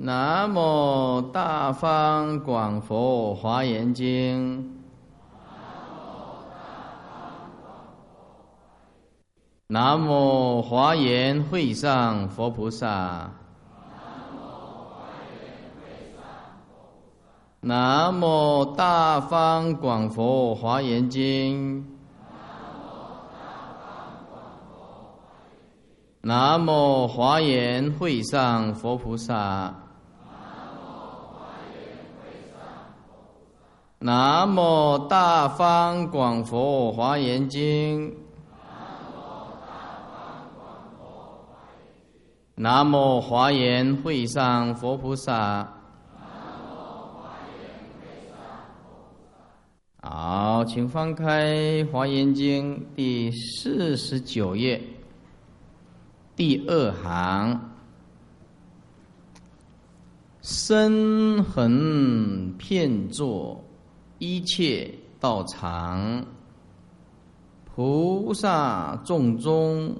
南无大方广佛华严经。南无华严会上佛菩萨。南无大方广佛华严经。南无华严会上佛菩萨。南无大方广佛华严经。南无华严会上佛菩萨。好，请翻开《华严经》第四十九页第二行。身横片作。一切道场，菩萨众中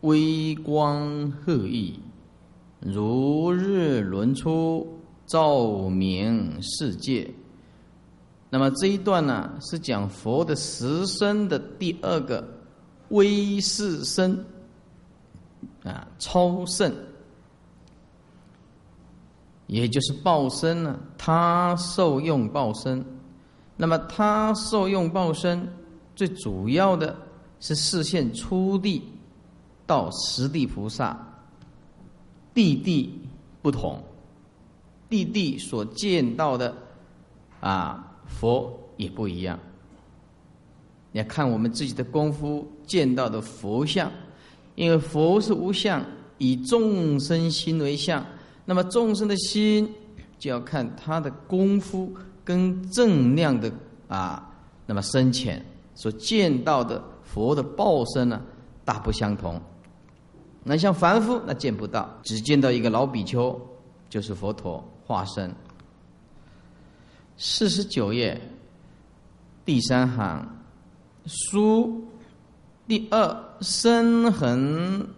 微光赫熠，如日轮出，照明世界。那么这一段呢，是讲佛的十身的第二个微世身啊，超胜，也就是报身呢，他受用报身。那么他受用报身，最主要的是视线初地到十地菩萨，地地不同，地地所见到的啊佛也不一样。你要看我们自己的功夫见到的佛像，因为佛是无相，以众生心为相，那么众生的心就要看他的功夫。跟正量的啊，那么深浅所见到的佛的报身呢，大不相同。那像凡夫那见不到，只见到一个老比丘，就是佛陀化身。四十九页第三行书第二深横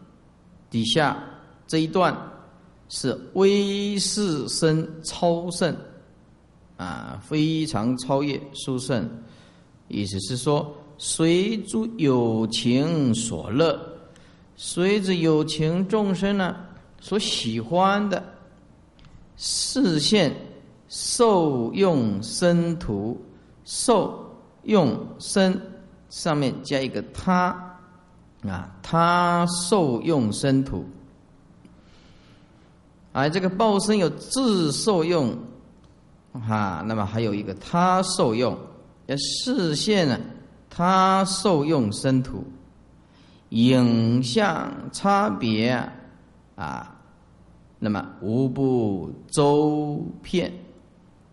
底下这一段是威势身超胜。啊，非常超越殊胜，意思是说，随诸有情所乐，随着有情众生呢所喜欢的视线受用身土，受用身上面加一个他啊，他受用身土，而这个报身有自受用。哈，那么还有一个他受用，要视线呢，他受用生土，影像差别啊，那么无不周遍，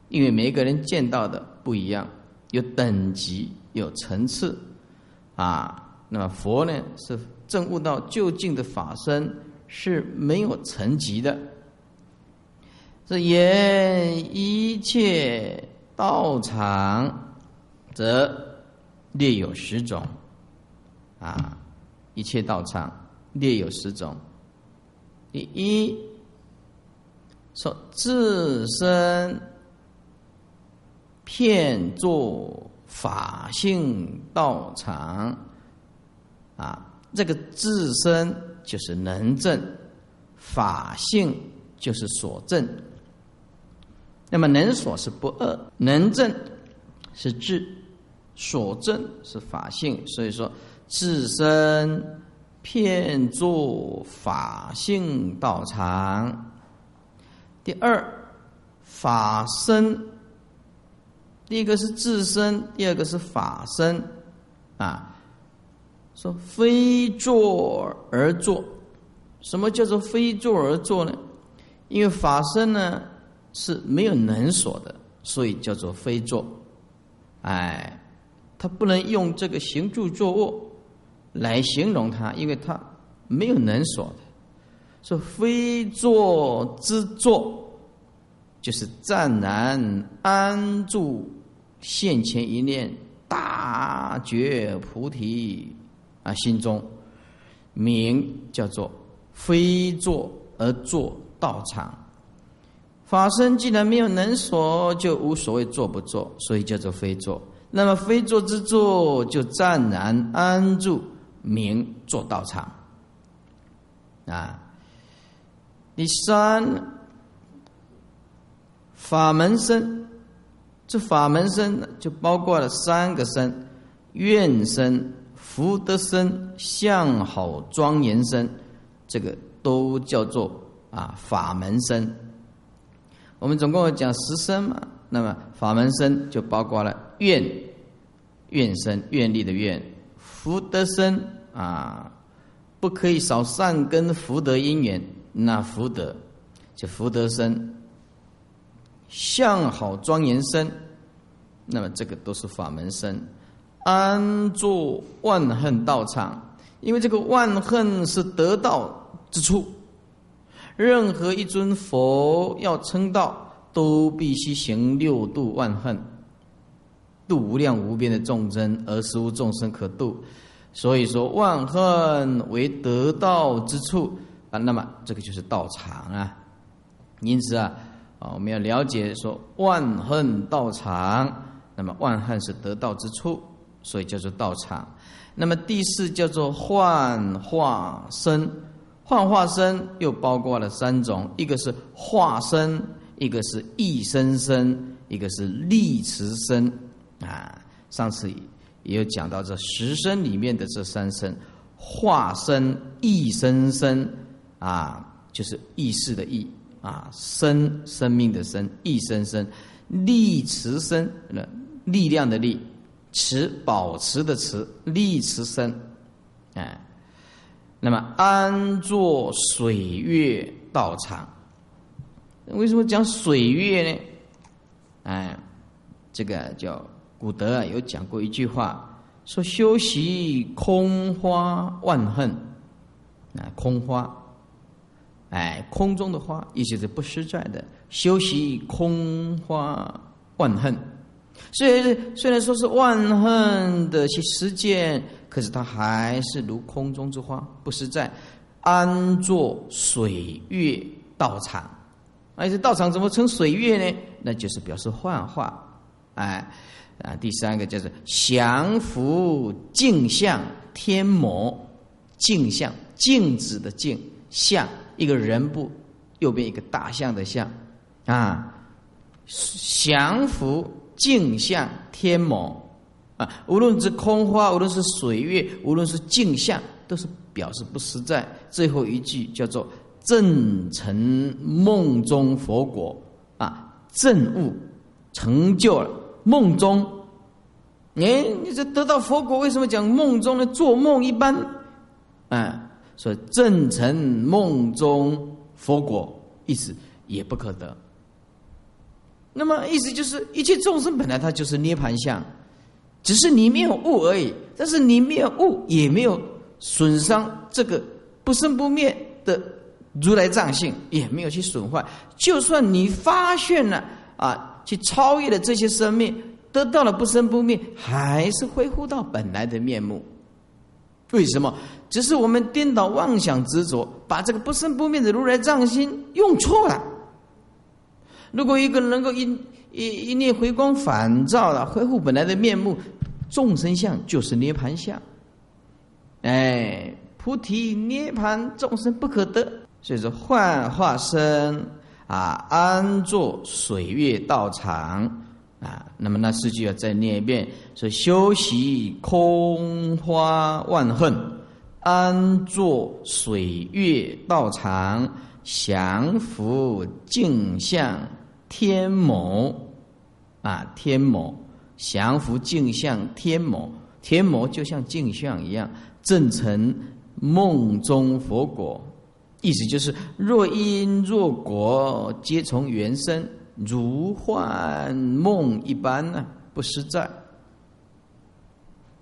因为每个人见到的不一样，有等级，有层次啊。那么佛呢，是证悟到究竟的法身，是没有层级的。是言一切道场，则略有十种，啊，一切道场略有十种。第一，说自身骗作法性道场，啊，这个自身就是能证，法性就是所证。那么能所是不二，能正是智，所证是法性。所以说，自身骗作法性道场。第二，法身。第一个是自身，第二个是法身。啊，说非坐而坐，什么叫做非坐而坐呢？因为法身呢。是没有能所的，所以叫做非坐。哎，他不能用这个行住坐卧来形容他，因为他没有能所的。说非坐之坐，就是湛然安住现前一念大觉菩提啊心中，名叫做非坐而坐道场。法身既然没有能所，就无所谓做不做，所以叫做非做。那么非做之做，就暂然安住名做道场。啊，第三法门身，这法门身就包括了三个身：愿身、福德身、相好庄严身，这个都叫做啊法门身。我们总共讲十身嘛，那么法门身就包括了愿愿身、愿力的愿、福德身啊，不可以少善根福德因缘，那福德就福德身、相好庄严身，那么这个都是法门身。安坐万恨道场，因为这个万恨是得道之处。任何一尊佛要称道，都必须行六度万恨，度无量无边的众生，而实无众生可度。所以说，万恨为得道之处啊，那么这个就是道场啊。因此啊，啊，我们要了解说，万恨道场，那么万恨是得道之处，所以叫做道场。那么第四叫做幻化身。幻化身又包括了三种，一个是化身，一个是异身身，一个是力持身。啊，上次也有讲到这十身里面的这三身：化身、异身身，啊，就是意识的意，啊，生生命的生，异身身，力持身，力量的力，持保持的持，力持身，哎。那么安坐水月道场，为什么讲水月呢？哎，这个叫古德啊，有讲过一句话，说修习空花万恨，啊，空花，哎，空中的花，意思是不实在的，修习空花万恨。虽然虽然说是万恨的去实践。可是它还是如空中之花，不实在。安坐水月道场，而且道场怎么称水月呢？那就是表示幻化。哎，啊，第三个就是降伏镜像天魔，镜像镜子的镜像，一个人部右边一个大象的象，啊，降伏镜像天魔。啊无论是空花，无论是水月，无论是镜像，都是表示不实在。最后一句叫做“正成梦中佛果”，啊，正悟成就了梦中。哎，你这得到佛果，为什么讲梦中呢？做梦一般，啊，所以正成梦中佛果，意思也不可得。那么意思就是，一切众生本来它就是涅盘相。只是你没有悟而已，但是你没有悟，也没有损伤这个不生不灭的如来藏性，也没有去损坏。就算你发现了啊，去超越了这些生命，得到了不生不灭，还是恢复到本来的面目。为什么？只是我们颠倒妄想执着，把这个不生不灭的如来藏心用错了。如果一个能够因一一念回光返照了，恢复本来的面目，众生相就是涅盘相。哎，菩提涅盘众生不可得，所以说幻化身啊，安坐水月道场啊。那么那四句要再念一遍：说修习空花万恨，安坐水月道场，降伏镜像。天魔啊，天魔降伏镜像，天魔天魔就像镜像一样，正成梦中佛果。意思就是，若因若果，皆从缘生，如幻梦一般呢，不实在。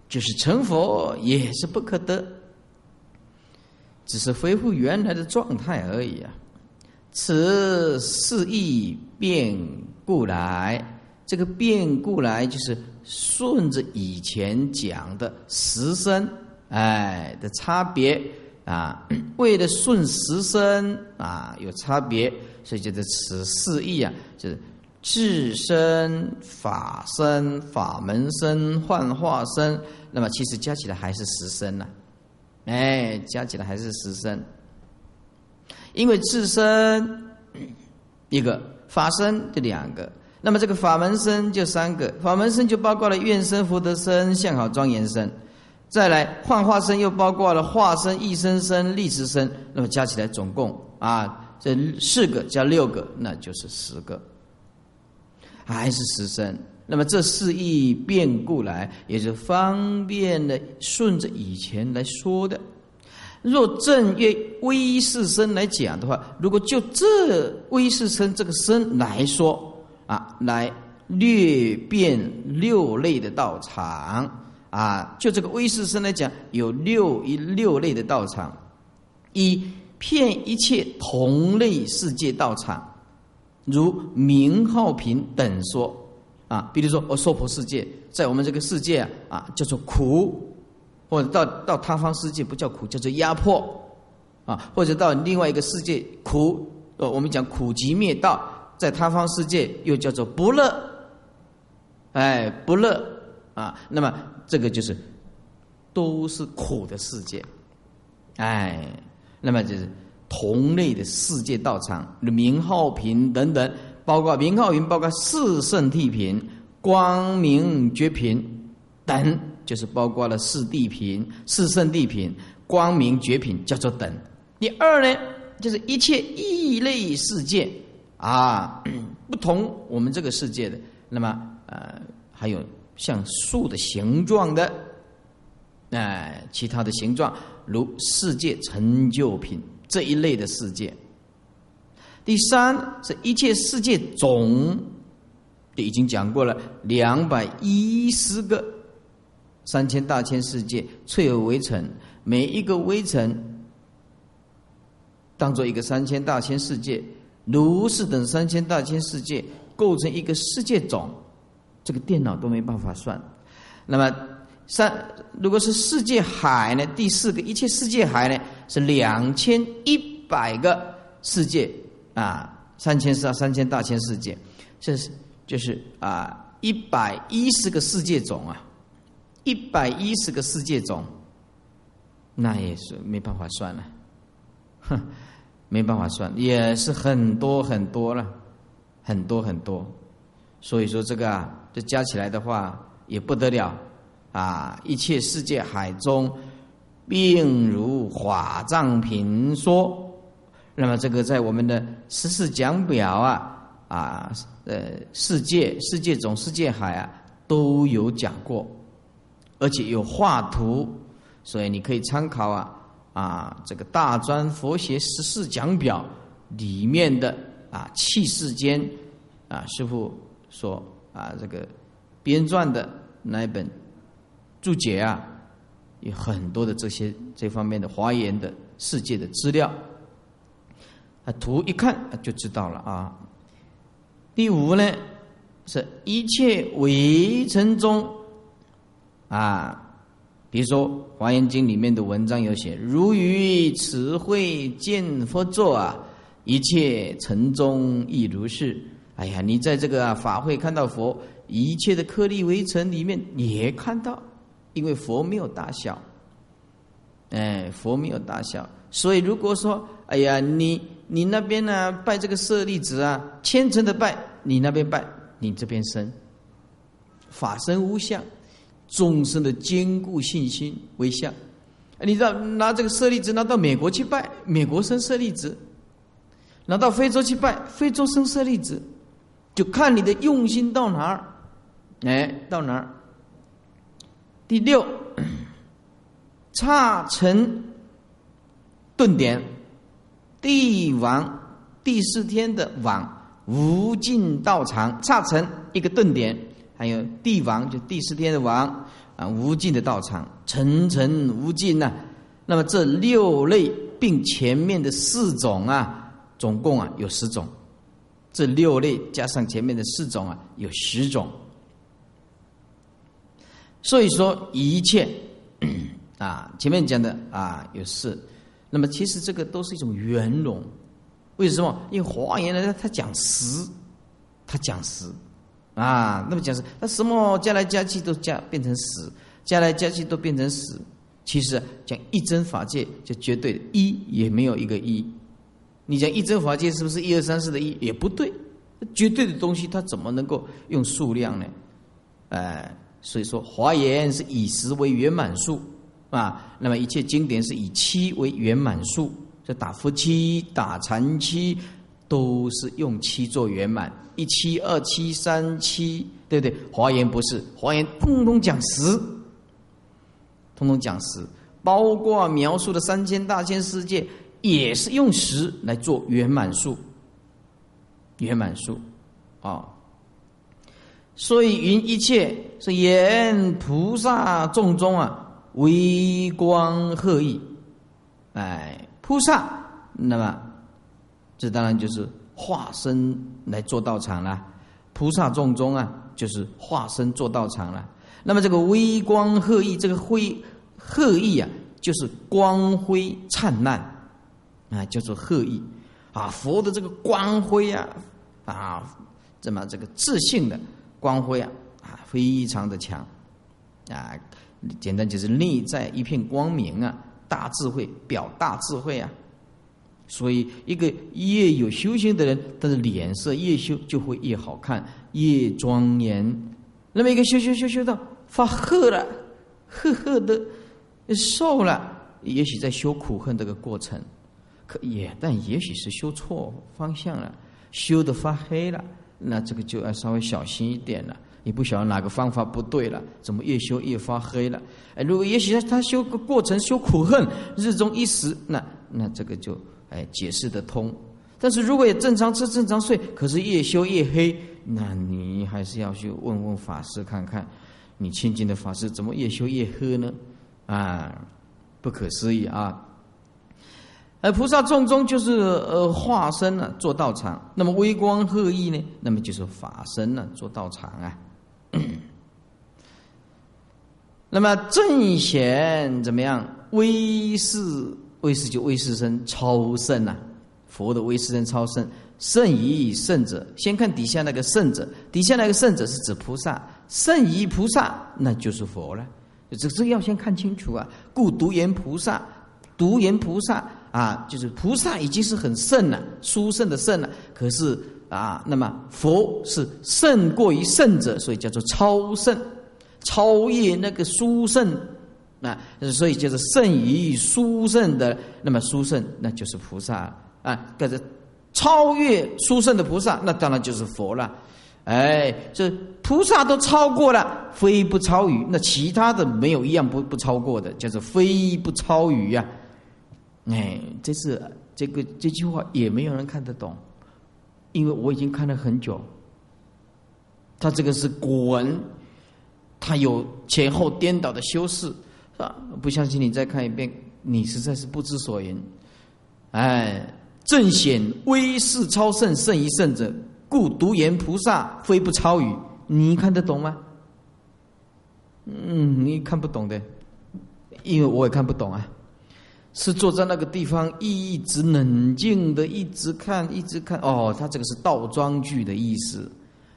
就是成佛也是不可得，只是恢复原来的状态而已啊。此事意变故来，这个变故来就是顺着以前讲的十身哎的差别啊，为了顺十身啊有差别，所以就是此四义啊，就是智身、法身、法门身、幻化身。那么其实加起来还是十身呐，哎，加起来还是十身。因为自身一个法身就两个，那么这个法门身就三个，法门身就包括了愿身、福德身、相好庄严身。再来幻化身又包括了化身、异身身、立时身，那么加起来总共啊，这四个加六个，那就是十个，还是十身。那么这四义变故来，也是方便的顺着以前来说的。若正月微世身来讲的话，如果就这微世身这个身来说啊，来略变六类的道场。啊，就这个威势身来讲，有六一六类的道场，以骗一切同类世界道场，如名号品等说啊，比如说我娑婆世界，在我们这个世界啊叫做苦，或者到到他方世界不叫苦，叫做压迫啊，或者到另外一个世界苦，呃，我们讲苦集灭道，在他方世界又叫做不乐，哎，不乐啊，那么。这个就是都是苦的世界，哎，那么就是同类的世界道场，名号品等等，包括名号云，包括四圣地品、光明绝品等，就是包括了四地品、四圣地品、光明绝品，叫做等。第二呢，就是一切异类世界啊，不同我们这个世界的，那么呃，还有。像树的形状的，哎，其他的形状，如世界成就品这一类的世界。第三是一切世界总，已经讲过了，两百一十个三千大千世界翠而围城，每一个围城当做一个三千大千世界，如是等三千大千世界构成一个世界种。这个电脑都没办法算，那么三如果是世界海呢？第四个一切世界海呢是两千一百个世界啊，三千四三千大千世界，这是就是啊一百一十个世界种啊，一百一十个世界种，那也是没办法算了，哼，没办法算，也是很多很多了，很多很多，所以说这个啊。这加起来的话也不得了啊！一切世界海中，并如法藏品说。那么这个在我们的十四讲表啊啊呃世界世界总世界海啊都有讲过，而且有画图，所以你可以参考啊啊这个大专佛学十四讲表里面的啊气世间啊师傅说。啊，这个编撰的那一本注解啊，有很多的这些这方面的华严的世界的资料，啊，图一看就知道了啊。第五呢，是一切围城中啊，比如说《华严经》里面的文章有写，如于慈会见佛座啊，一切尘中亦如是。哎呀，你在这个法会看到佛，一切的颗粒微尘里面也看到，因为佛没有大小，哎，佛没有大小，所以如果说，哎呀，你你那边呢拜这个舍利子啊，虔诚的拜，你那边拜，你这边生，法身无相，众生的坚固信心为相，你知道拿这个舍利子拿到美国去拜，美国生舍利子，拿到非洲去拜，非洲生舍利子。就看你的用心到哪儿，哎，到哪儿。第六，差成顿点，帝王第四天的王无尽道场，差成一个顿点，还有帝王就第四天的王啊，无尽的道场，层层无尽呐。那么这六类并前面的四种啊，总共啊有十种。这六类加上前面的四种啊，有十种。所以说一切 啊，前面讲的啊有四，那么其实这个都是一种圆融为什么？因为华严呢，他讲实，他讲实啊。那么讲是，他什么加来加去都加变成实，加来加去都变成实。其实讲一真法界就绝对一也没有一个一。你讲一真法界是不是一二三四的一？也不对，绝对的东西它怎么能够用数量呢？哎，所以说华严是以十为圆满数啊。那么一切经典是以七为圆满数。这打夫妻、打禅七，都是用七做圆满，一七、二七、三七，对不对？华严不是，华严通通讲十，通通讲十，包括描述的三千大千世界，也是用十来做圆满数，圆满数，啊。所以云一切是言菩萨众中啊，微光鹤意，哎。菩萨，那么这当然就是化身来做道场了。菩萨众中啊，就是化身做道场了。那么这个微光赫义，这个辉赫义啊，就是光辉灿烂啊，叫做赫义啊。佛的这个光辉啊，啊，这么这个自信的光辉啊，啊，非常的强啊。简单就是内在一片光明啊。大智慧表大智慧啊，所以一个越有修行的人，他的脸色越修就会越好看，越庄严。那么一个修修修修到发褐了，褐褐的瘦了，也许在修苦恨这个过程，可也但也许是修错方向了，修的发黑了，那这个就要稍微小心一点了。你不晓得哪个方法不对了，怎么越修越发黑了？哎，如果也许他修个过程修苦恨，日中一时，那那这个就哎解释得通。但是如果也正常吃正常睡，可是越修越黑，那你还是要去问问法师看看，你亲近的法师怎么越修越黑呢？啊，不可思议啊！而菩萨众中就是呃化身了做道场，那么微光赫义呢？那么就是法身了做道场啊。那么正贤怎么样？威势威势就威势身超胜呐！佛的威势身超胜，胜于圣者。先看底下那个圣者，底下那个圣者是指菩萨，胜于菩萨那就是佛了。这这要先看清楚啊！故独言菩萨，独言菩萨啊，就是菩萨已经是很圣了，殊胜的胜了。可是。啊，那么佛是胜过于圣者，所以叫做超胜，超越那个殊胜那，所以就是胜于殊胜的。那么殊胜那就是菩萨啊，跟着超越殊胜的菩萨，那当然就是佛了。哎，这菩萨都超过了，非不超于，那其他的没有一样不不超过的，叫做非不超于呀。哎，这是这个这句话也没有人看得懂。因为我已经看了很久，他这个是古文，他有前后颠倒的修饰，啊？不相信你再看一遍，你实在是不知所云。哎，正显威势超胜，胜于圣者，故独言菩萨非不超于。你看得懂吗？嗯，你看不懂的，因为我也看不懂啊。是坐在那个地方，一直冷静的，一直看，一直看。哦，他这个是倒装句的意思，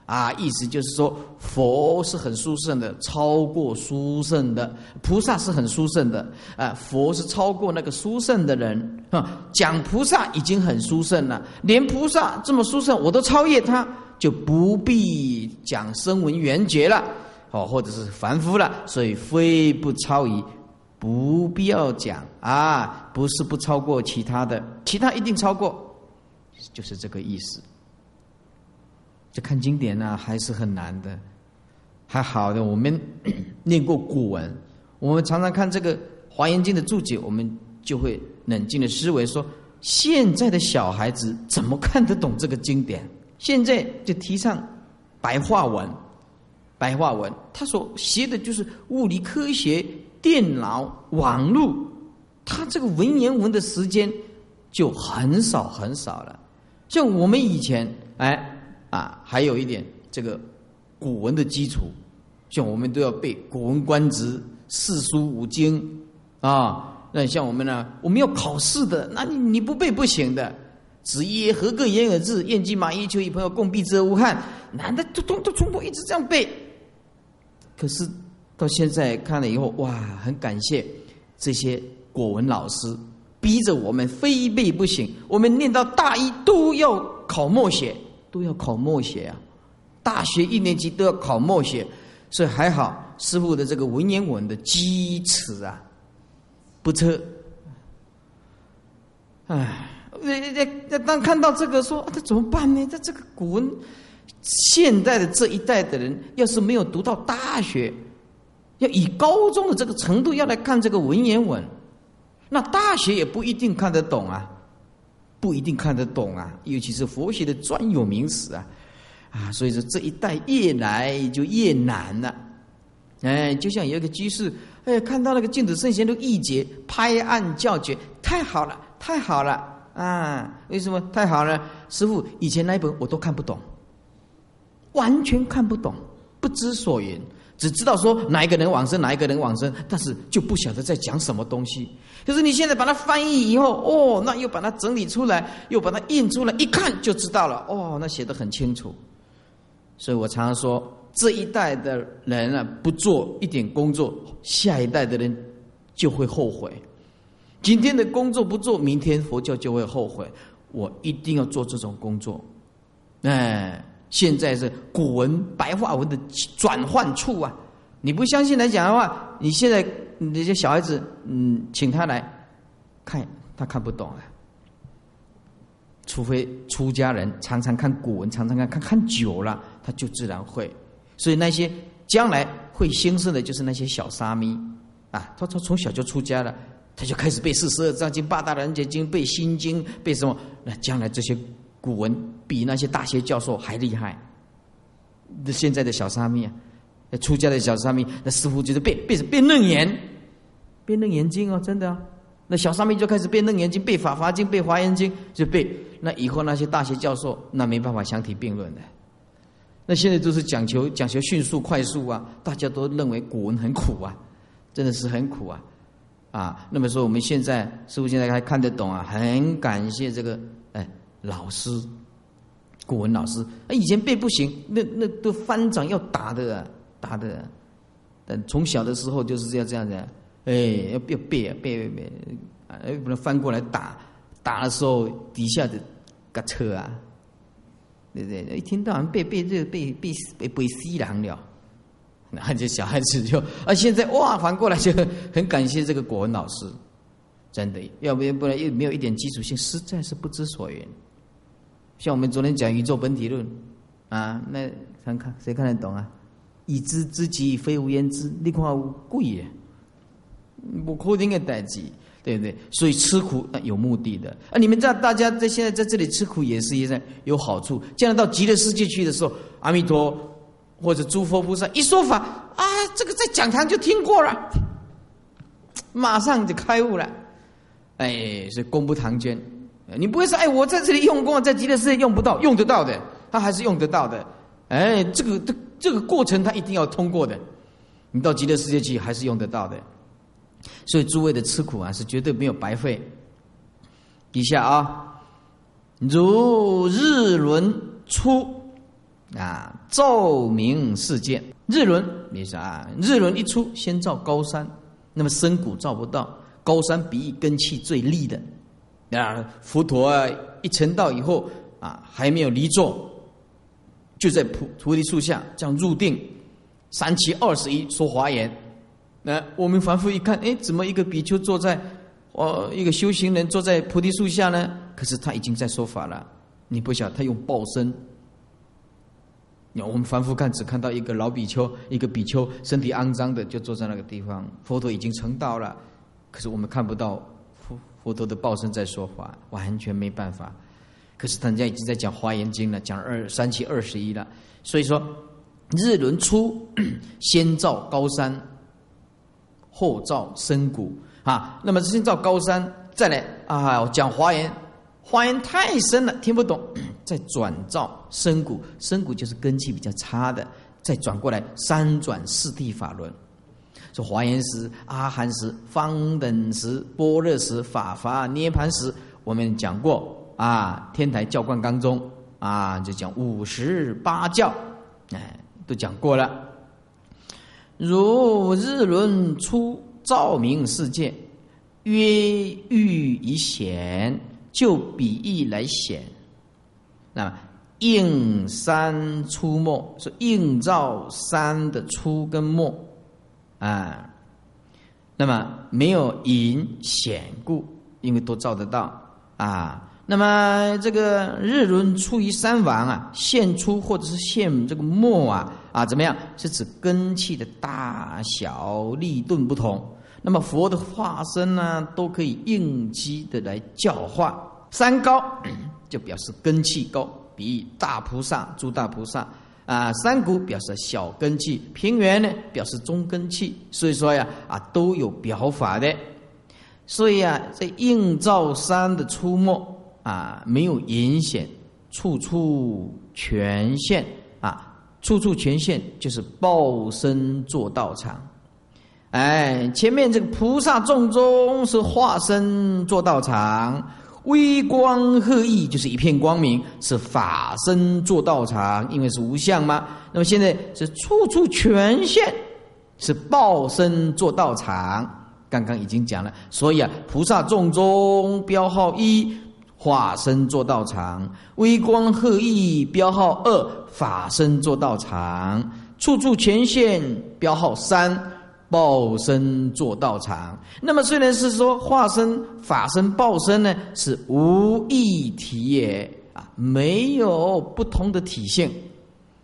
啊，意思就是说，佛是很殊胜的，超过殊胜的；菩萨是很殊胜的，啊，佛是超过那个殊胜的人。啊，讲菩萨已经很殊胜了，连菩萨这么殊胜，我都超越他，就不必讲声闻缘觉了，哦，或者是凡夫了，所以非不超于。不必要讲啊，不是不超过其他的，其他一定超过，就是这个意思。这看经典呢，还是很难的。还好的，我们 念过古文，我们常常看这个《华严经》的注解，我们就会冷静的思维说：现在的小孩子怎么看得懂这个经典？现在就提倡白话文，白话文，他所学的就是物理科学。电脑、网络，他这个文言文的时间就很少很少了。像我们以前，哎啊，还有一点这个古文的基础，像我们都要背《古文观止》四书五经啊。那像我们呢，我们要考试的，那你你不背不行的。子曰：“何个言而至？燕居马衣，求与朋友共避之而无憾。”男的都都都从头一直这样背。可是到现在看了以后，哇，很感谢这些国文老师逼着我们非背不行。我们念到大一都要考默写，都要考默写啊！大学一年级都要考默写，所以还好师傅的这个文言文的基础啊不错。唉。那那那当看到这个说，这怎么办呢？这这个古文，现代的这一代的人，要是没有读到大学，要以高中的这个程度要来看这个文言文，那大学也不一定看得懂啊，不一定看得懂啊，尤其是佛学的专有名词啊，啊，所以说这一代越来就越难了。哎，就像有一个居士，哎，看到那个净土圣贤都一解，拍案叫绝，太好了，太好了。啊，为什么太好了？师傅以前那一本我都看不懂，完全看不懂，不知所云，只知道说哪一个人往生，哪一个人往生，但是就不晓得在讲什么东西。可是你现在把它翻译以后，哦，那又把它整理出来，又把它印出来，一看就知道了。哦，那写的很清楚。所以我常常说，这一代的人啊，不做一点工作，下一代的人就会后悔。今天的工作不做，明天佛教就会后悔。我一定要做这种工作。哎，现在是古文白话文的转换处啊！你不相信来讲的话，你现在那些小孩子，嗯，请他来看，他看不懂啊。除非出家人常常看古文，常常看看看久了，他就自然会。所以那些将来会兴盛的，就是那些小沙弥啊，他他从小就出家了。他就开始背四十二章经、八大人觉经、背心经、背什么？那将来这些古文比那些大学教授还厉害。那现在的小沙弥啊，出家的小沙弥，那师傅就是背背背楞严，背楞严经哦，真的啊。那小沙弥就开始背楞严经、背法华经、背华严经，就背。那以后那些大学教授，那没办法相提并论的。那现在都是讲求讲求迅速快速啊，大家都认为古文很苦啊，真的是很苦啊。啊，那么说我们现在师傅现在还看得懂啊，很感谢这个哎老师，古文老师。啊，以前背不行，那那都翻掌要打的，打的。但从小的时候就是这样这样子，哎，要要背啊背背背，哎不能翻过来打，打的时候底下的嘎车啊，对不对？一听到人背背这背背背背西凉了。然后这小孩子就啊，现在哇，反过来就很感谢这个国文老师，真的，要不然不然又没有一点基础性，实在是不知所云。像我们昨天讲宇宙本体论啊，那看看谁看得懂啊？已知之己，非无言之，你看贵耶，不可能的代志，对不对？所以吃苦有目的的啊！你们在大家在现在在这里吃苦也是一样有好处，将来到极乐世界去的时候，阿弥陀。或者诸佛菩萨一说法啊，这个在讲堂就听过了，马上就开悟了，哎，是功不唐捐。你不会说，哎，我在这里用功，在极乐世界用不到，用得到的，他还是用得到的。哎，这个这这个过程他一定要通过的，你到极乐世界去还是用得到的。所以诸位的吃苦啊，是绝对没有白费。底下啊，如日轮出。啊，照明世界，日轮你说啊，日轮一出，先照高山，那么深谷照不到，高山比一根气最利的。啊，佛陀啊，一成道以后啊，还没有离座，就在菩菩提树下这样入定，三七二十一说华严。那我们凡夫一看，哎，怎么一个比丘坐在，哦，一个修行人坐在菩提树下呢？可是他已经在说法了，你不晓他用报身。我们凡夫看，只看到一个老比丘，一个比丘身体肮脏的，就坐在那个地方。佛陀已经成道了，可是我们看不到佛佛陀的报身在说法，完全没办法。可是人家已经在讲华严经了，讲二三七二十一了。所以说，日轮出，先照高山，后照深谷啊。那么先照高山，再来啊讲华严。华严太深了，听不懂。再转照深谷，深谷就是根气比较差的，再转过来三转四地法轮。说华严时、阿含时、方等时、般若时、法华涅盘时，我们讲过啊，天台教观当中啊，就讲五十八教，哎，都讲过了。如日轮出照明世界，曰欲以显，就比喻来显。那么应山出没，是映照山的出跟没啊。那么没有隐显故，因为都照得到啊。那么这个日轮出于三王啊，现出或者是现这个末啊啊，怎么样？是指根气的大小力顿不同。那么佛的化身呢，都可以应机的来教化。三高 就表示根气高，比大菩萨、诸大菩萨啊。山谷表示小根气，平原呢表示中根气。所以说呀啊，都有表法的。所以啊，在应照山的出没。啊，没有隐显，处处全现啊，处处全现就是报身做道场。哎，前面这个菩萨众中是化身做道场，微光赫义就是一片光明，是法身做道场，因为是无相嘛。那么现在是处处全现，是报身做道场。刚刚已经讲了，所以啊，菩萨众中标号一。化身做道场，微光赫义标号二；法身做道场，处处全现标号三；报身做道场。那么虽然是说化身、法身、报身呢，是无异体也啊，没有不同的体性。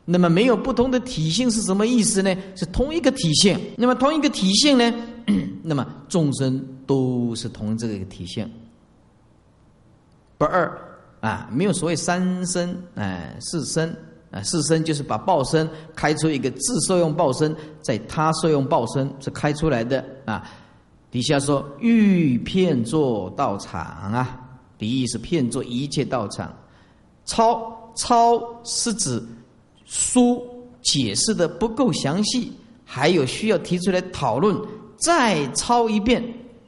那么没有不同的体性是什么意思呢？是同一个体性。那么同一个体性呢？那么众生都是同这个体性。不二啊，没有所谓三身哎四身啊四身就是把报身开出一个自受用报身，在他受用报身是开出来的啊。底下说欲骗作道场啊，比喻是骗作一切道场。抄抄是指书解释的不够详细，还有需要提出来讨论，再抄一遍。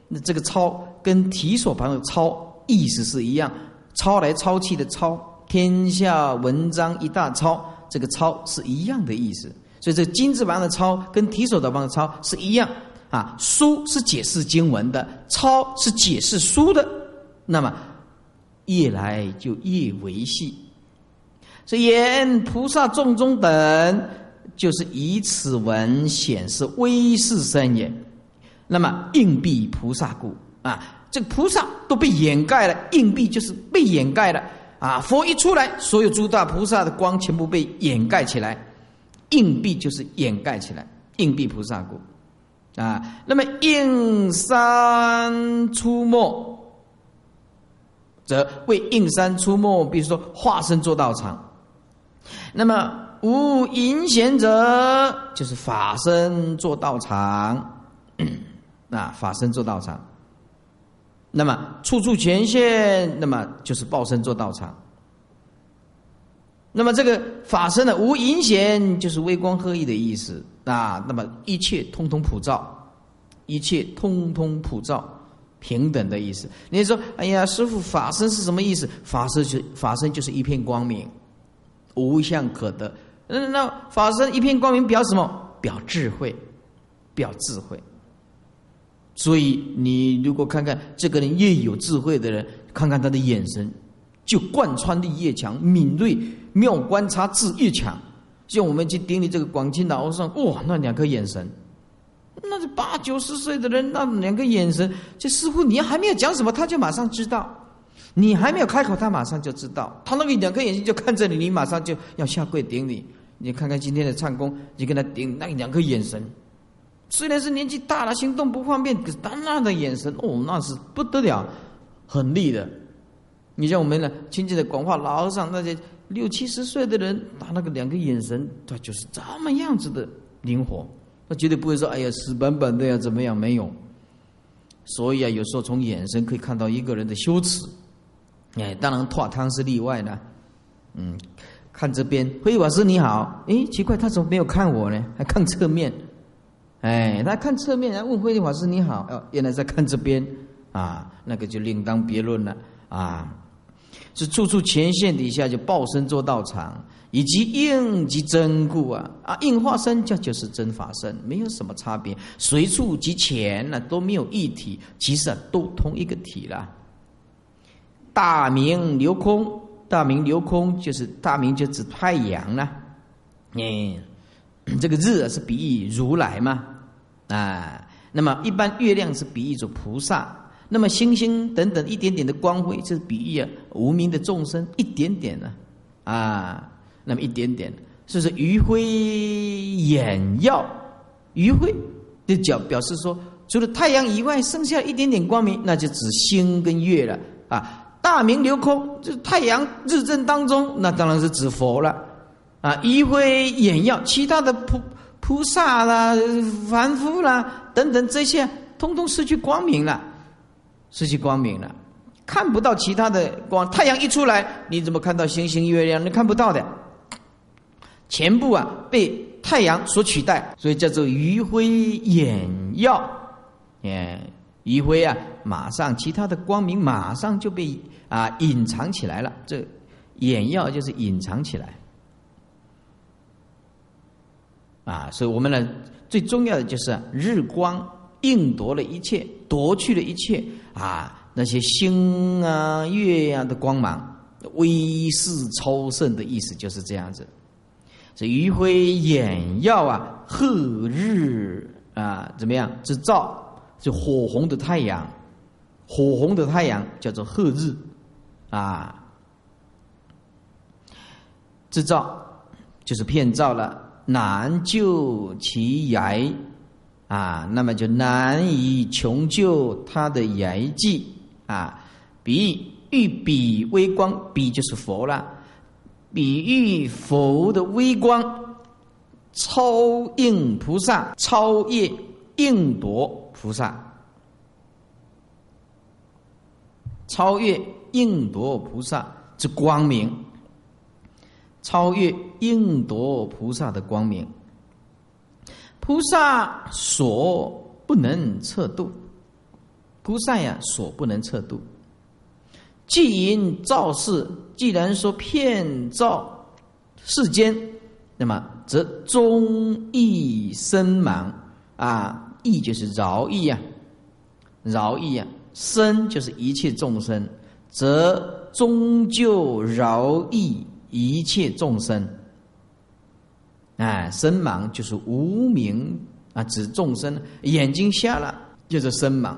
那这个抄跟提所旁的抄。意思是一样，抄来抄去的抄，天下文章一大抄，这个抄是一样的意思。所以这金字旁的抄跟提手的旁的抄是一样啊。书是解释经文的，抄是解释书的。那么越来就越维系。所以言菩萨众中等，就是以此文显示威势深也。那么硬币菩萨故啊。这个菩萨都被掩盖了，硬币就是被掩盖了啊！佛一出来，所有诸大菩萨的光全部被掩盖起来，硬币就是掩盖起来，硬币菩萨故啊。那么应山出没，则为应山出没，比如说化身做道场。那么无隐显者，就是法身做道场，啊，法身做道场。那么处处全现，那么就是报身做道场。那么这个法身呢，无隐显，就是微光合一的意思啊。那么一切通通普照，一切通通普照，平等的意思。你说，哎呀，师傅，法身是什么意思？法身就法身就是一片光明，无相可得。那，那法身一片光明表什么？表智慧，表智慧。所以，你如果看看这个人越有智慧的人，看看他的眼神，就贯穿力越强，敏锐、妙观察智越强。像我们去顶礼这个广清老和尚，哇，那两颗眼神，那是八九十岁的人，那两个眼神，这似乎你还没有讲什么，他就马上知道；你还没有开口，他马上就知道。他那个两颗眼睛就看着你，你马上就要下跪顶礼。你看看今天的唱功，你跟他顶那两颗眼神。虽然是年纪大了，行动不方便，可是他那的眼神哦，那是不得了，很厉的。你像我们呢，亲近的广化老和尚，那些六七十岁的人，他那个两个眼神，他就是这么样子的灵活，他绝对不会说哎呀死板板的呀怎么样没有。所以啊，有时候从眼神可以看到一个人的羞耻。哎，当然拓汤是例外的。嗯，看这边，慧法师你好，哎，奇怪，他怎么没有看我呢？还看侧面。哎，他看侧面，然后问慧律法师你好，哦，原来在看这边，啊，那个就另当别论了啊。是处处前线底下就报身做道场，以及应即真故啊啊，应化身叫就是真法身，没有什么差别。随处即前呢都没有一体，其实啊都同一个体了。大明流空，大明流空就是大明就指太阳了。嗯，这个日是比喻如来嘛啊，那么一般月亮是比喻作菩萨。那么星星等等一点点的光辉，这是比喻啊无名的众生一点点呢啊，那么一点点，所以说余晖眼耀，余晖的表表示说，除了太阳以外，剩下一点点光明，那就指星跟月了啊。大明流空，就是太阳日正当中，那当然是指佛了啊。余晖眼耀，其他的菩菩萨啦、凡夫啦等等这些，通通失去光明了。失去光明了，看不到其他的光。太阳一出来，你怎么看到星星、月亮？你看不到的，全部啊被太阳所取代，所以叫做余晖眼耀。哎，余晖啊，马上其他的光明马上就被啊隐藏起来了。这眼耀就是隐藏起来啊，所以我们呢最重要的就是日光。应夺了一切，夺去了一切啊！那些星啊、月呀的光芒，威势超盛的意思就是这样子。这余晖眼耀啊，赫日啊，怎么样？之照，就火红的太阳，火红的太阳叫做赫日啊。之照就是骗照了，难救其崖。啊，那么就难以穷救他的牙迹啊。比喻比微光，比就是佛了。比喻佛的微光超应菩萨，超越应夺菩萨，超越应夺菩萨之光明，超越应夺菩萨的光明。菩萨所不能测度，菩萨呀所不能测度。既因造世，既然说骗造世间，那么则忠义身盲啊，义就是饶意呀，饶意呀，身就是一切众生，则终究饶益一切众生。哎，身盲就是无明啊，指众生眼睛瞎了，就是身盲。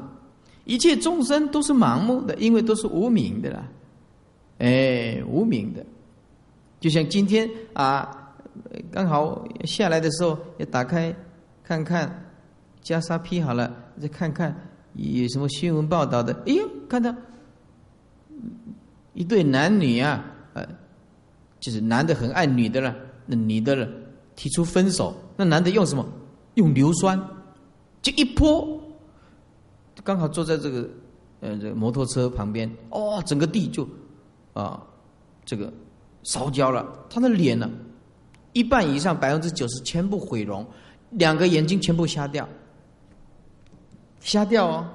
一切众生都是盲目的，因为都是无明的啦。哎，无明的，就像今天啊，刚好下来的时候要打开看看袈裟披好了，再看看有什么新闻报道的。哎呦，看到一对男女啊，呃，就是男的很爱女的了，那女的了。提出分手，那男的用什么？用硫酸，就一泼，刚好坐在这个呃这个摩托车旁边，哦，整个地就啊这个烧焦了，他的脸呢一半以上百分之九十全部毁容，两个眼睛全部瞎掉，瞎掉哦！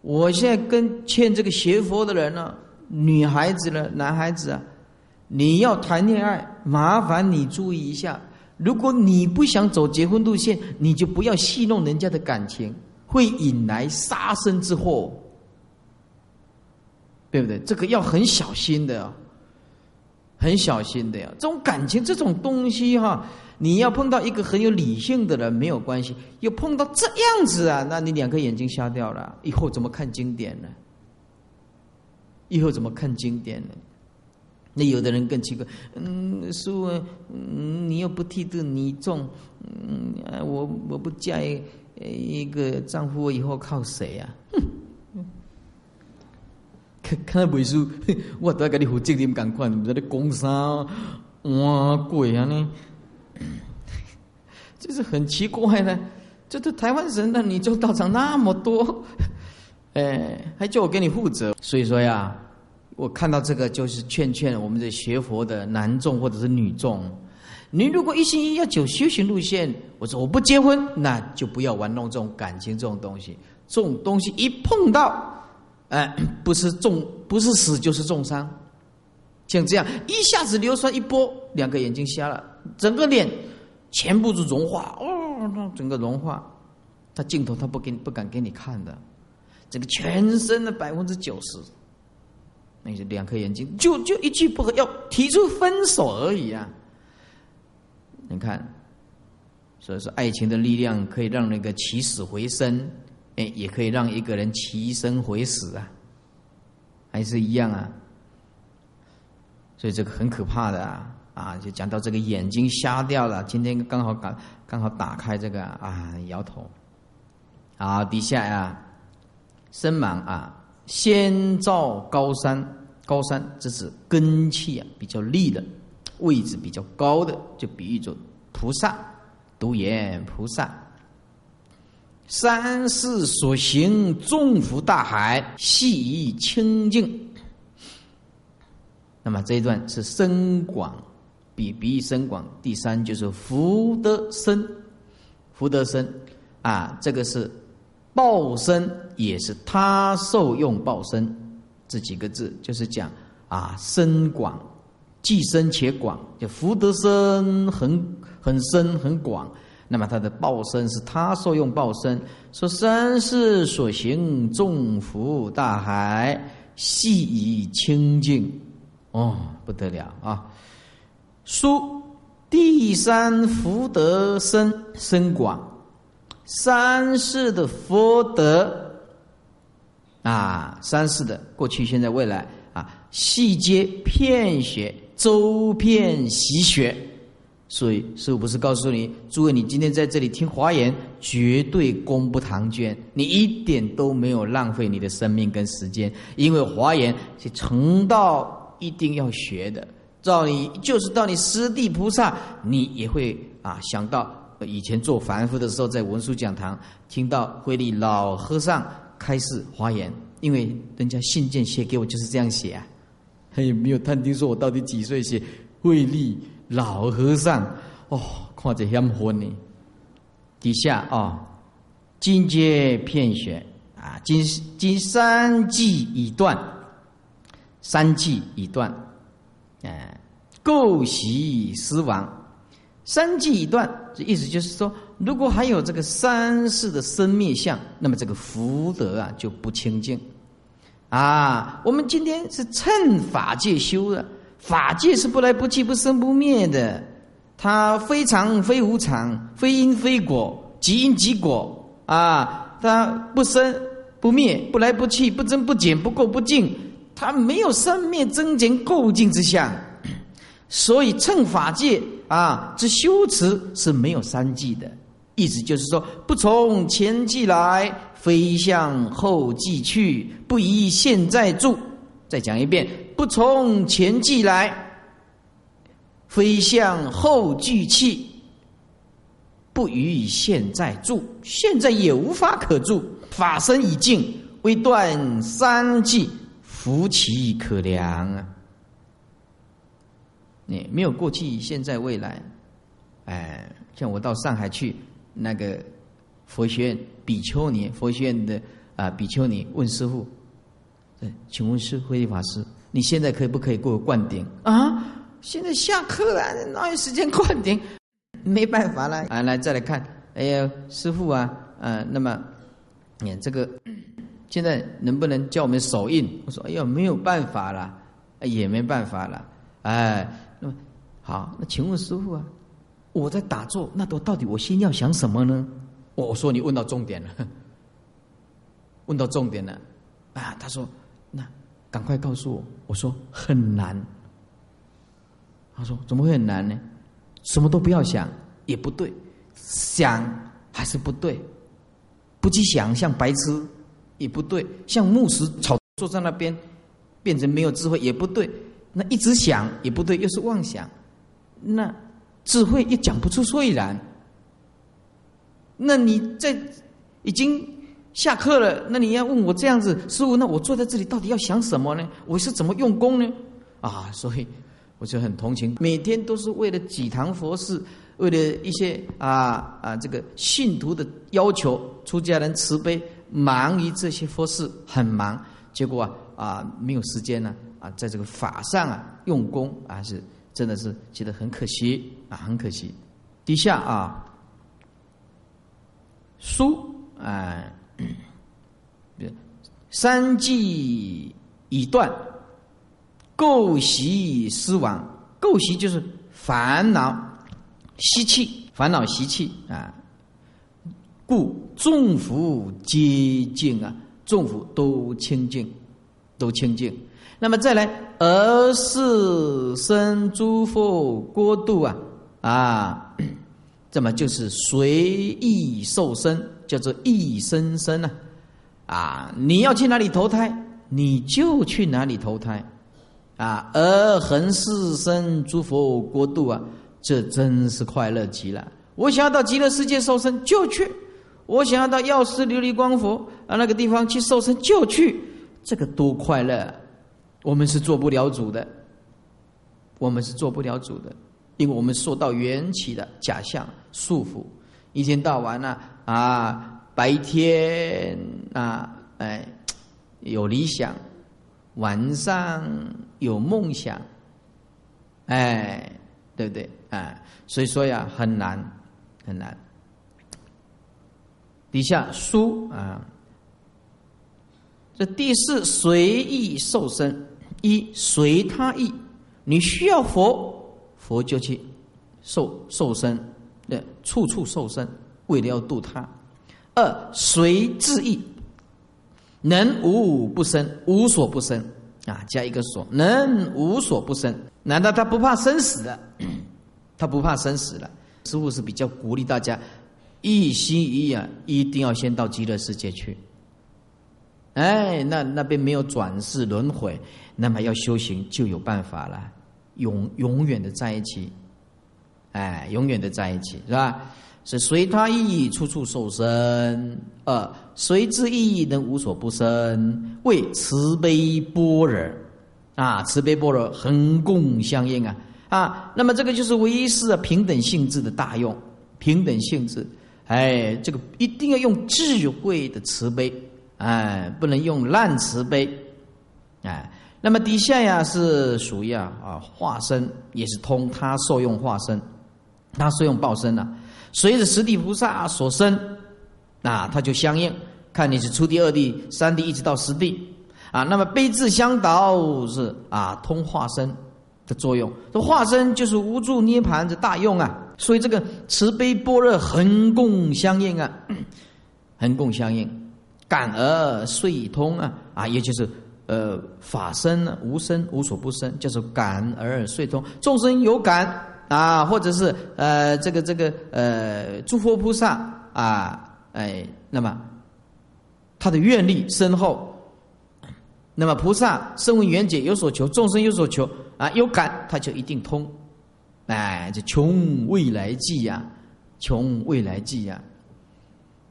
我现在跟欠这个邪佛的人呢，女孩子了，男孩子啊。你要谈恋爱，麻烦你注意一下。如果你不想走结婚路线，你就不要戏弄人家的感情，会引来杀身之祸，对不对？这个要很小心的，很小心的呀。这种感情，这种东西哈，你要碰到一个很有理性的人没有关系，又碰到这样子啊，那你两颗眼睛瞎掉了，以后怎么看经典呢？以后怎么看经典呢？那有的人更奇怪，嗯，叔，嗯，你又不剃度，你种，嗯，我我不嫁一一个丈夫，我以后靠谁呀？哼，看看那本书，我都要给你负责任，赶快，你在那讲啥？哇，鬼啊呢？这是很奇怪的，这都台湾人，那你就道场那么多，哎，还叫我给你负责，所以说呀。我看到这个，就是劝劝我们的学佛的男众或者是女众，你如果一心一意要走修行路线，我说我不结婚，那就不要玩弄这种感情这种东西。这种东西一碰到，哎，不是重不是死就是重伤。像这样一下子硫酸一波，两个眼睛瞎了，整个脸全部都融化，哦，整个融化，他镜头他不给不敢给你看的，整个全身的百分之九十，那些两颗眼睛就就一句不合要提出分手而已啊！你看，所以说爱情的力量可以让那个起死回生，哎，也可以让一个人起生回死啊，还是一样啊。所以这个很可怕的啊！啊，就讲到这个眼睛瞎掉了。今天刚好刚刚好打开这个啊，摇头。好，底下呀，身芒啊，先照高山，高山这是根气啊比较利的，位置比较高的，就比喻作菩萨，独眼菩萨。三世所行，众福大海，细以清净。那么这一段是深广，比比喻深广。第三就是福德深，福德深啊，这个是报身，也是他受用报身。这几个字就是讲啊，深广，既深且广，就福德深，很很深很广。那么他的报身是他受用报身，说三世所行，众福大海，细以清净。哦，不得了啊！书第三福德深深广，三世的福德啊，三世的过去、现在、未来啊，细节片学，周遍习学。所以师父不是告诉你，诸位，你今天在这里听华严，绝对功不唐捐，你一点都没有浪费你的生命跟时间，因为华严是成道。一定要学的，照你就是到你师地菩萨，你也会啊想到以前做凡夫的时候，在文殊讲堂听到慧立老和尚开示华严，因为人家信件写给我就是这样写啊，他也没有探听说我到底几岁写慧利老和尚哦，看着香昏呢。底下啊，金阶片学啊，今今三季已断。三季已断，哎，构习死亡。三季已断，这意思就是说，如果还有这个三世的生灭相，那么这个福德啊就不清净。啊，我们今天是趁法界修的，法界是不来不去、不生不灭的，它非常非无常，非因非果，即因即果啊，它不生不灭，不来不去，不增不减，不垢不净。它没有生灭增减构境之相，所以趁法界啊之修持是没有三际的。意思就是说，不从前际来，非向后际去，不依现在住。再讲一遍，不从前际来，非向后俱去，不于现在住。现在也无法可住，法身已尽，未断三际。福其可量啊！你没有过去、现在、未来，哎，像我到上海去，那个佛学院比丘尼，佛学院的啊比丘尼问师傅：“请问师慧法师，你现在可不可以给我灌顶啊？现在下课了，哪有时间灌顶？没办法了啊！来，再来看，哎呀，师傅啊，啊，那么你这个。”现在能不能叫我们手印？我说：“哎呀，没有办法了，也没办法了。”哎，那么好，那请问师傅啊，我在打坐，那都到底我心要想什么呢？我说你问到重点了，问到重点了啊！他说：“那赶快告诉我。”我说：“很难。”他说：“怎么会很难呢？什么都不要想也不对，想还是不对，不去想像白痴。”也不对，像木石草坐在那边，变成没有智慧也不对。那一直想也不对，又是妄想。那智慧也讲不出所以然。那你在已经下课了，那你要问我这样子，师傅，那我坐在这里到底要想什么呢？我是怎么用功呢？啊，所以我就很同情，每天都是为了几堂佛事，为了一些啊啊这个信徒的要求，出家人慈悲。忙于这些佛事很忙，结果啊啊没有时间呢啊，在这个法上啊用功啊是真的是觉得很可惜啊，很可惜。底下啊，书啊，三季已断，垢习失亡。垢习就是烦恼习气，烦恼习气啊。故众福皆净啊，众福都清净，都清净。那么再来，而是生诸佛国度啊啊，这么就是随意受生，叫做意生生啊啊！你要去哪里投胎，你就去哪里投胎啊。而恒世生诸佛国度啊，这真是快乐极了。我想要到极乐世界受生，就去。我想要到药师琉璃光佛啊那个地方去受身就去，这个多快乐！我们是做不了主的，我们是做不了主的，因为我们受到缘起的假象束缚，一天到晚呢啊，白天啊哎有理想，晚上有梦想，哎对不对啊？所以说呀，很难很难。底下书啊，这第四随意受身，一随他意，你需要佛，佛就去受受身，对，处处受身，为了要度他。二随自意，能无不生，无所不生啊，加一个所，能无所不生，难道他不怕生死的？他不怕生死了？师傅是比较鼓励大家。一心一意啊，一定要先到极乐世界去。哎，那那边没有转世轮回，那么要修行就有办法了，永永远的在一起。哎，永远的在一起，是吧？是随他意，处处受身；二随之意，能无所不生。为慈悲般若啊，慈悲般若恒共相应啊啊。那么这个就是唯一是平等性质的大用，平等性质。哎，这个一定要用智慧的慈悲，哎，不能用烂慈悲，哎。那么底下呀是属于啊啊化身，也是通他受用化身，他受用报身呐。随着十地菩萨所生，那他就相应。看你是初地、二地、三地，一直到十地啊。那么悲智相导是啊通化身的作用，这化身就是无助涅盘的大用啊。所以这个慈悲般若恒共相应啊，恒共相应，感而遂通啊啊，也就是呃法身无生无所不生，叫做感而遂通。众生有感啊，或者是呃这个这个呃诸佛菩萨啊哎，那么他的愿力深厚，那么菩萨身为缘解有所求，众生有所求啊，有感他就一定通。哎，这穷未来际呀，穷未来际呀，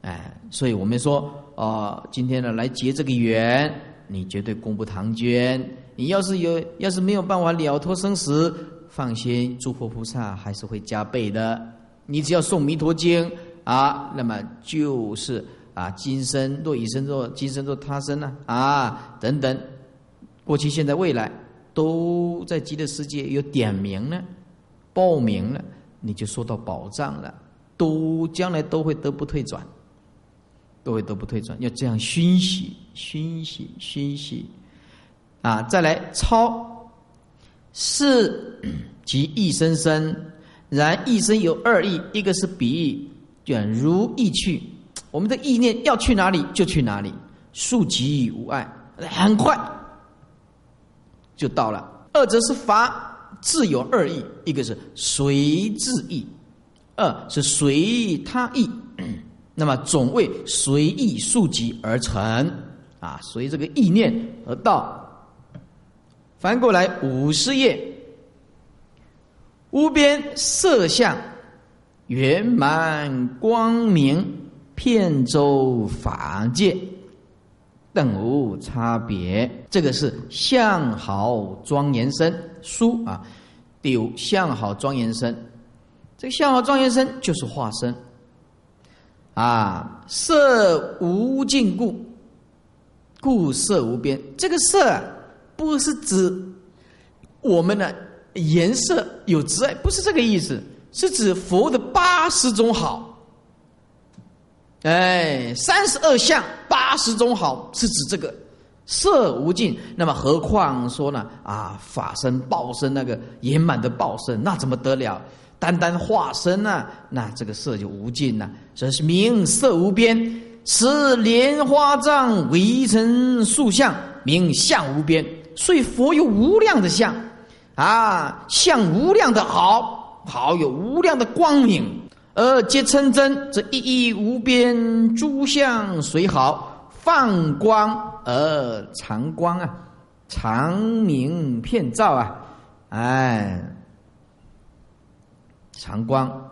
哎，所以我们说，哦，今天呢来结这个缘，你绝对功不唐捐。你要是有，要是没有办法了脱生死，放心，诸佛菩萨还是会加倍的。你只要诵弥陀经啊，那么就是啊，今生若以身若今生若他生呢啊，等等，过去、现在、未来，都在极乐世界有点名呢。报名了，你就受到保障了，都将来都会得不退转，各位都不退转，要这样熏习、熏习、熏习，啊，再来抄，是即一生生，然一生有二意，一个是比喻，远如意去，我们的意念要去哪里就去哪里，速即无碍，很快就到了；二则是法。自有二意，一个是随自意，二是随他意。那么总为随意速集而成啊，随这个意念而到。翻过来五十页，无边色相圆满光明，遍周法界。等无差别，这个是相好庄严身书啊，第五相好庄严身，这个相好庄严身就是化身啊，色无尽故故色无边。这个色，不是指我们的颜色有执爱，不是这个意思，是指佛的八十种好。哎，三十二相八十种好，是指这个色无尽。那么何况说呢？啊，法身、报身那个圆满的报身，那怎么得了？单单化身呢？那这个色就无尽了。这是名色无边，此莲花藏围成塑相，名相无边。所以佛有无量的相，啊，相无量的好，好有无量的光明。而皆称真，这一一无边诸相虽好，放光而长光啊，长明片照啊，哎，长光，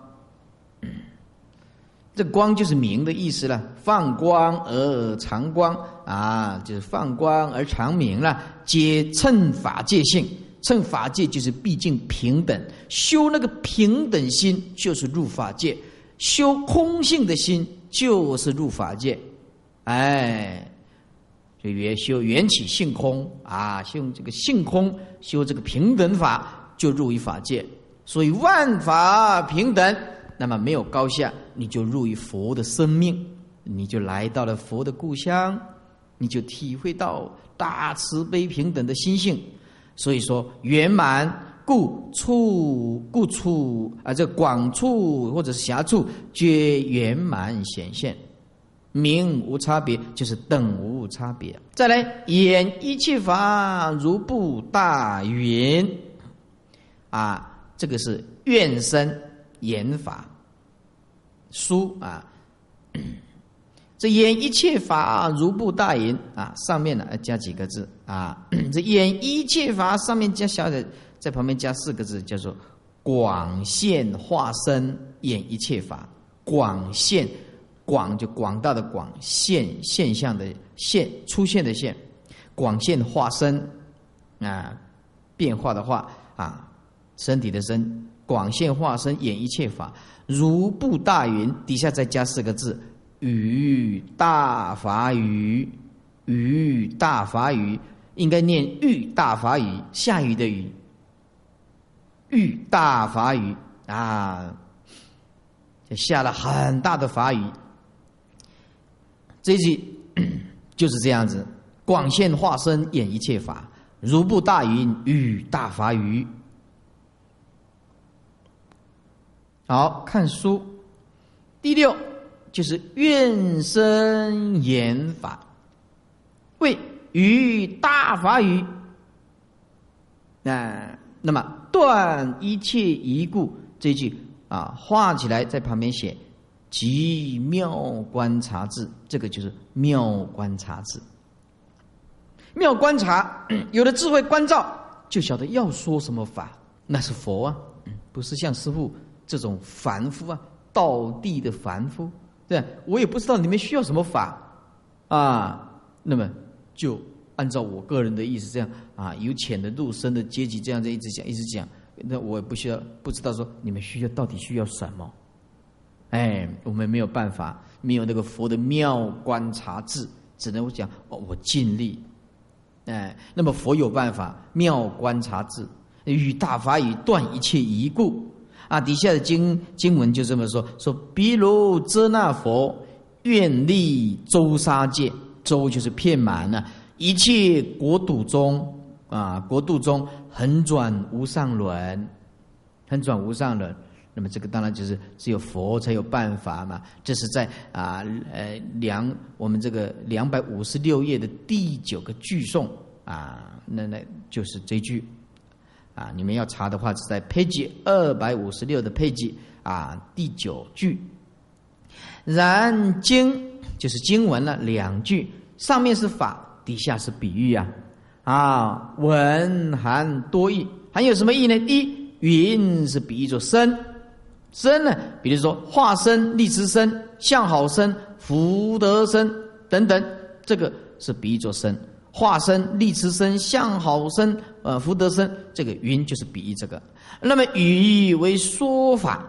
这光就是明的意思了。放光而长光。啊，就是放光而长明了，皆称法界性。乘法界就是毕竟平等，修那个平等心就是入法界，修空性的心就是入法界，哎，就缘修缘起性空。啊，修这个性空，修这个平等法就入于法界。所以万法平等，那么没有高下，你就入于佛的生命，你就来到了佛的故乡，你就体会到大慈悲平等的心性。所以说圆满故处故处啊，这广处或者是狭处皆圆满显现，明无差别，就是等无差别。再来演一切法如布大云，啊，这个是愿生言法书啊。这演一切法如布大云啊，上面呢加几个字啊？这演一切法上面加小的，在旁边加四个字，叫做广现化身演一切法。广现广就广大的广现现象的现出现的现，广现化身啊，变化的化啊，身体的身，广现化身演一切法如布大云，底下再加四个字。雨大法雨，雨大法雨，应该念雨大法雨，下雨的雨。雨大法雨啊，就下了很大的法雨。这句 就是这样子，广现化身演一切法，如布大云，雨大法雨。好看书，第六。就是愿生言法，为于大法语，啊，那么断一切疑故这句啊，画起来在旁边写极妙观察字，这个就是妙观察字。妙观察，有了智慧关照，就晓得要说什么法，那是佛啊，不是像师傅这种凡夫啊，道地的凡夫。对，我也不知道你们需要什么法，啊，那么就按照我个人的意思这样啊，由浅的入深的阶级这样子一直讲一直讲，那我也不需要不知道说你们需要到底需要什么，哎，我们没有办法，没有那个佛的妙观察智，只能讲，我尽力，哎，那么佛有办法妙观察智，与大法语断一切疑故。啊，底下的经经文就这么说：说，比如遮那佛愿力周沙界，周就是遍满了一切国土中啊，国度中横转无上轮，横转无上轮。那么这个当然就是只有佛才有办法嘛。这是在啊呃两我们这个两百五十六页的第九个句诵啊，那那就是这句。啊，你们要查的话是在配记二百五十六的配记啊第九句。然经就是经文了两句，上面是法，底下是比喻啊。啊，文含多义，还有什么义呢？一云是比喻作身，身呢，比如说化身、立之身、相好身、福德身等等，这个是比喻作身。化身、立持身、相好身、呃福德身，这个云就是比喻这个。那么语为说法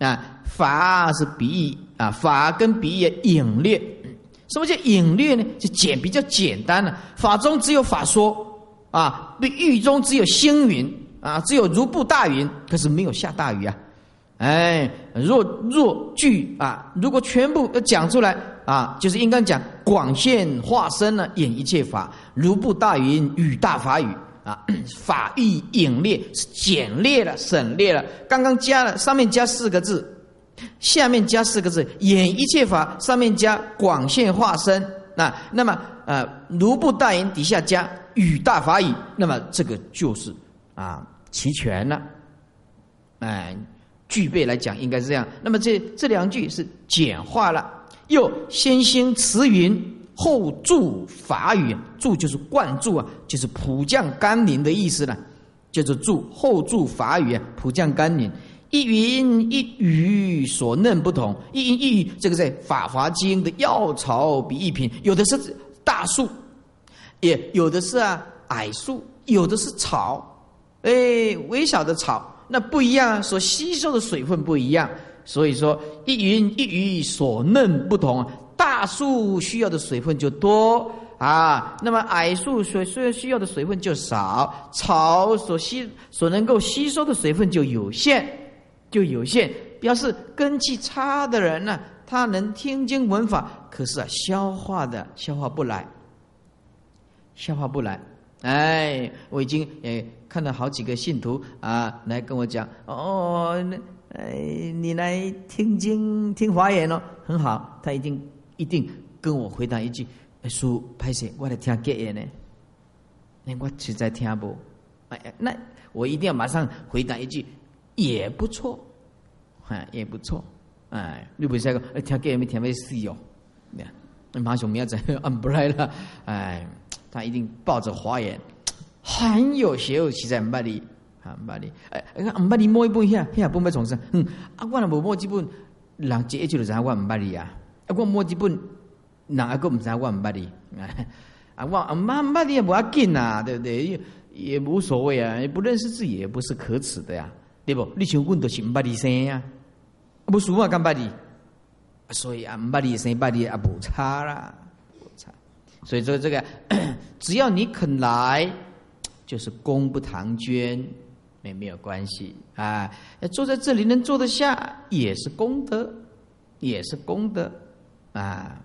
啊，法是比喻啊，法跟比喻隐略，什么叫隐略呢？就简比较简单了。法中只有法说啊，狱中只有星云啊，只有如布大云，可是没有下大雨啊。哎，若若句啊，如果全部讲出来啊，就是应该讲广现化身呢，演一切法，如布大云，与大法语啊，法义隐略是简略了，省略了。刚刚加了上面加四个字，下面加四个字，演一切法，上面加广现化身啊，那么呃，如布大云底下加与大法语，那么这个就是啊齐全了，哎。具备来讲应该是这样，那么这这两句是简化了，又先兴慈云，后注法语，注就是灌注啊，就是普降甘霖的意思了，就是注后注法语啊，普降甘霖，一云一语所嫩不同，一云一语这个在《法华经》的药草比一品，有的是大树，也有的是啊矮树，有的是草，哎，微小的草。那不一样，所吸收的水分不一样，所以说一云一鱼所嫩不同，大树需要的水分就多啊，那么矮树所虽然需要的水分就少，草所吸所能够吸收的水分就有限，就有限，表示根气差的人呢，他能听经闻法，可是啊，消化的消化不来，消化不来。哎，我已经哎看到好几个信徒啊，来跟我讲哦，那哎你来听经听华言哦，很好，他一定一定跟我回答一句：叔，拍谁？我来听结言呢？那我实在听不，哎，那我一定要马上回答一句，也不错，哎，也不错，哎，你不是说个听结言没听没死哦？那马上明仔按不来了，哎。他一定抱着华严，很有学问，实在唔捌你，啊唔捌你，哎，唔捌你摸一本遐，遐本要重生，嗯，啊，我若无摸几本，人一就就知我唔捌你啊，啊，我摸几本，人阿个唔知我唔捌你，啊，我唔捌唔捌你也不要紧呐，对不对？也也无所谓啊，不认识字也不是可耻的呀，对不？你像阮都是唔捌你生呀，不输我干捌你，所以啊，唔捌你生，捌你也无差啦。所以说这个，只要你肯来，就是功不唐捐，也没有关系啊。坐在这里能坐得下，也是功德，也是功德啊。